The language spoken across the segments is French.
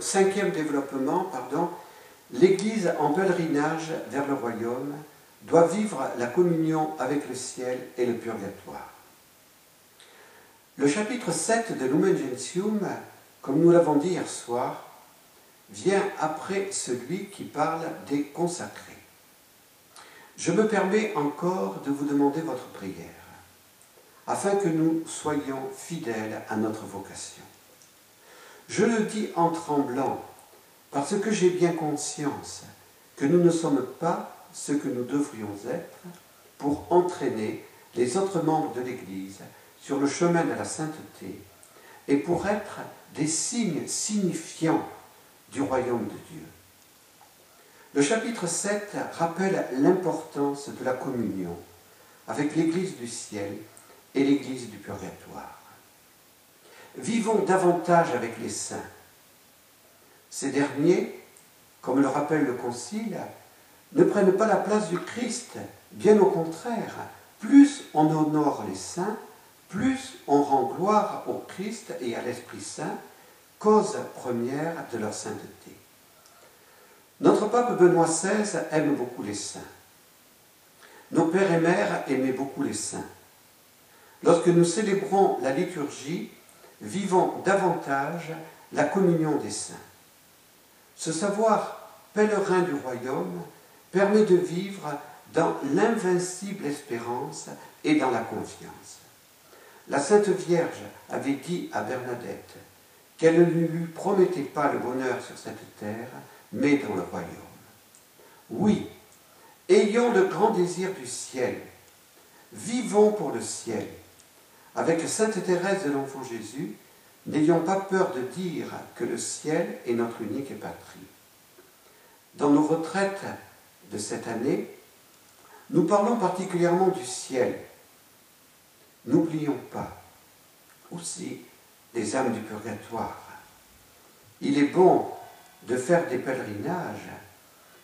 Cinquième développement, pardon, l'Église en pèlerinage vers le royaume doit vivre la communion avec le ciel et le purgatoire. Le chapitre 7 de Lumen Gentium, comme nous l'avons dit hier soir, vient après celui qui parle des consacrés. Je me permets encore de vous demander votre prière, afin que nous soyons fidèles à notre vocation. Je le dis en tremblant, parce que j'ai bien conscience que nous ne sommes pas ce que nous devrions être pour entraîner les autres membres de l'Église sur le chemin de la sainteté et pour être des signes signifiants du royaume de Dieu. Le chapitre 7 rappelle l'importance de la communion avec l'Église du ciel et l'Église du purgatoire. Vivons davantage avec les saints. Ces derniers, comme le rappelle le Concile, ne prennent pas la place du Christ, bien au contraire. Plus on honore les saints, plus on rend gloire au Christ et à l'Esprit Saint, cause première de leur sainteté. Notre pape Benoît XVI aime beaucoup les saints. Nos pères et mères aimaient beaucoup les saints. Lorsque nous célébrons la liturgie, vivons davantage la communion des saints. Ce savoir pèlerin du royaume permet de vivre dans l'invincible espérance et dans la confiance. La Sainte Vierge avait dit à Bernadette qu'elle ne lui promettait pas le bonheur sur cette terre, mais dans le royaume. Oui, ayons le grand désir du ciel, vivons pour le ciel. Avec Sainte Thérèse de l'Enfant Jésus, n'ayons pas peur de dire que le ciel est notre unique patrie. Dans nos retraites de cette année, nous parlons particulièrement du ciel. N'oublions pas aussi les âmes du purgatoire. Il est bon de faire des pèlerinages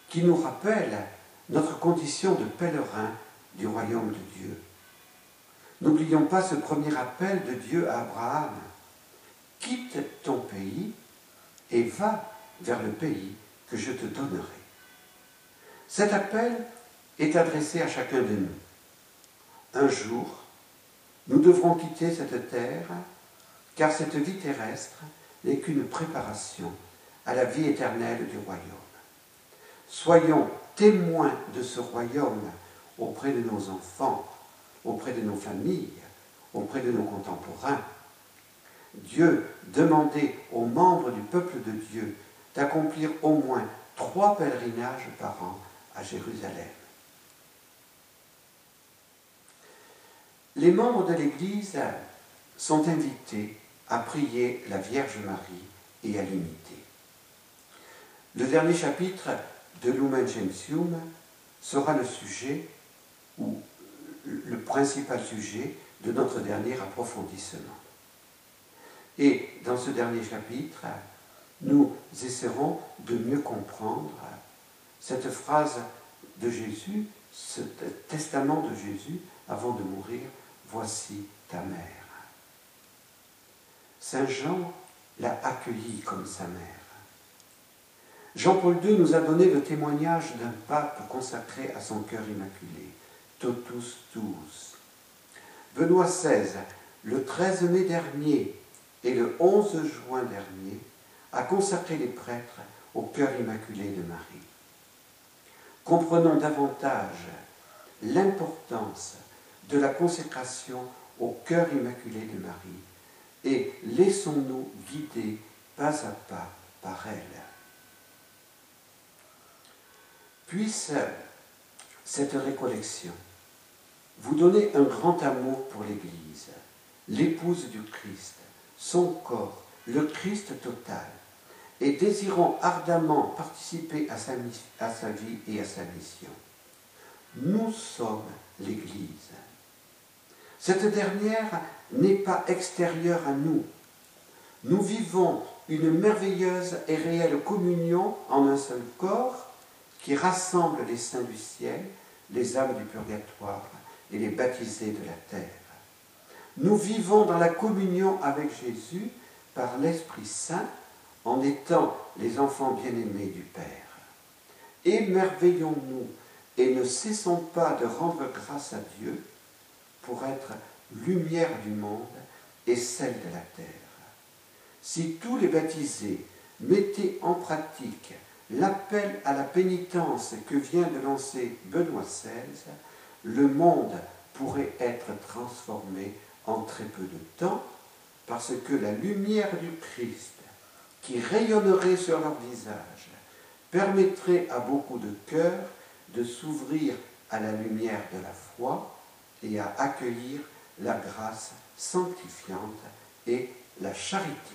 qui nous rappellent notre condition de pèlerin du royaume de Dieu. N'oublions pas ce premier appel de Dieu à Abraham. Quitte ton pays et va vers le pays que je te donnerai. Cet appel est adressé à chacun de nous. Un jour, nous devrons quitter cette terre, car cette vie terrestre n'est qu'une préparation à la vie éternelle du royaume. Soyons témoins de ce royaume auprès de nos enfants, auprès de nos familles, auprès de nos contemporains. Dieu demandait aux membres du peuple de Dieu d'accomplir au moins trois pèlerinages par an à Jérusalem. Les membres de l'Église sont invités à prier la Vierge Marie et à l'imiter. Le dernier chapitre de Lumen Gentium sera le sujet, le principal sujet, de notre dernier approfondissement. Et dans ce dernier chapitre, nous essaierons de mieux comprendre cette phrase de Jésus, ce testament de Jésus avant de mourir, voici ta mère. Saint Jean l'a accueillie comme sa mère. Jean-Paul II nous a donné le témoignage d'un pape consacré à son cœur immaculé, tuus. Benoît XVI, le 13 mai dernier et le 11 juin dernier, a consacré les prêtres au cœur immaculé de Marie. Comprenons davantage l'importance de la consécration au cœur immaculé de Marie et laissons-nous guider pas à pas par elle. Puisse cette récollection vous donner un grand amour pour l'Église, l'épouse du Christ, son corps, le Christ total, et désirant ardemment participer à sa vie et à sa mission. Nous sommes l'Église. Cette dernière n'est pas extérieure à nous. Nous vivons une merveilleuse et réelle communion en un seul corps qui rassemble les saints du ciel, les âmes du purgatoire et les baptisés de la terre. Nous vivons dans la communion avec Jésus par l'Esprit Saint en étant les enfants bien-aimés du Père. Émerveillons-nous et ne cessons pas de rendre grâce à Dieu pour être lumière du monde et celle de la terre. Si tous les baptisés mettaient en pratique l'appel à la pénitence que vient de lancer Benoît XVI, le monde pourrait être transformé en très peu de temps parce que la lumière du Christ qui rayonnerait sur leur visage permettrait à beaucoup de cœurs de s'ouvrir à la lumière de la foi et à accueillir la grâce sanctifiante et la charité.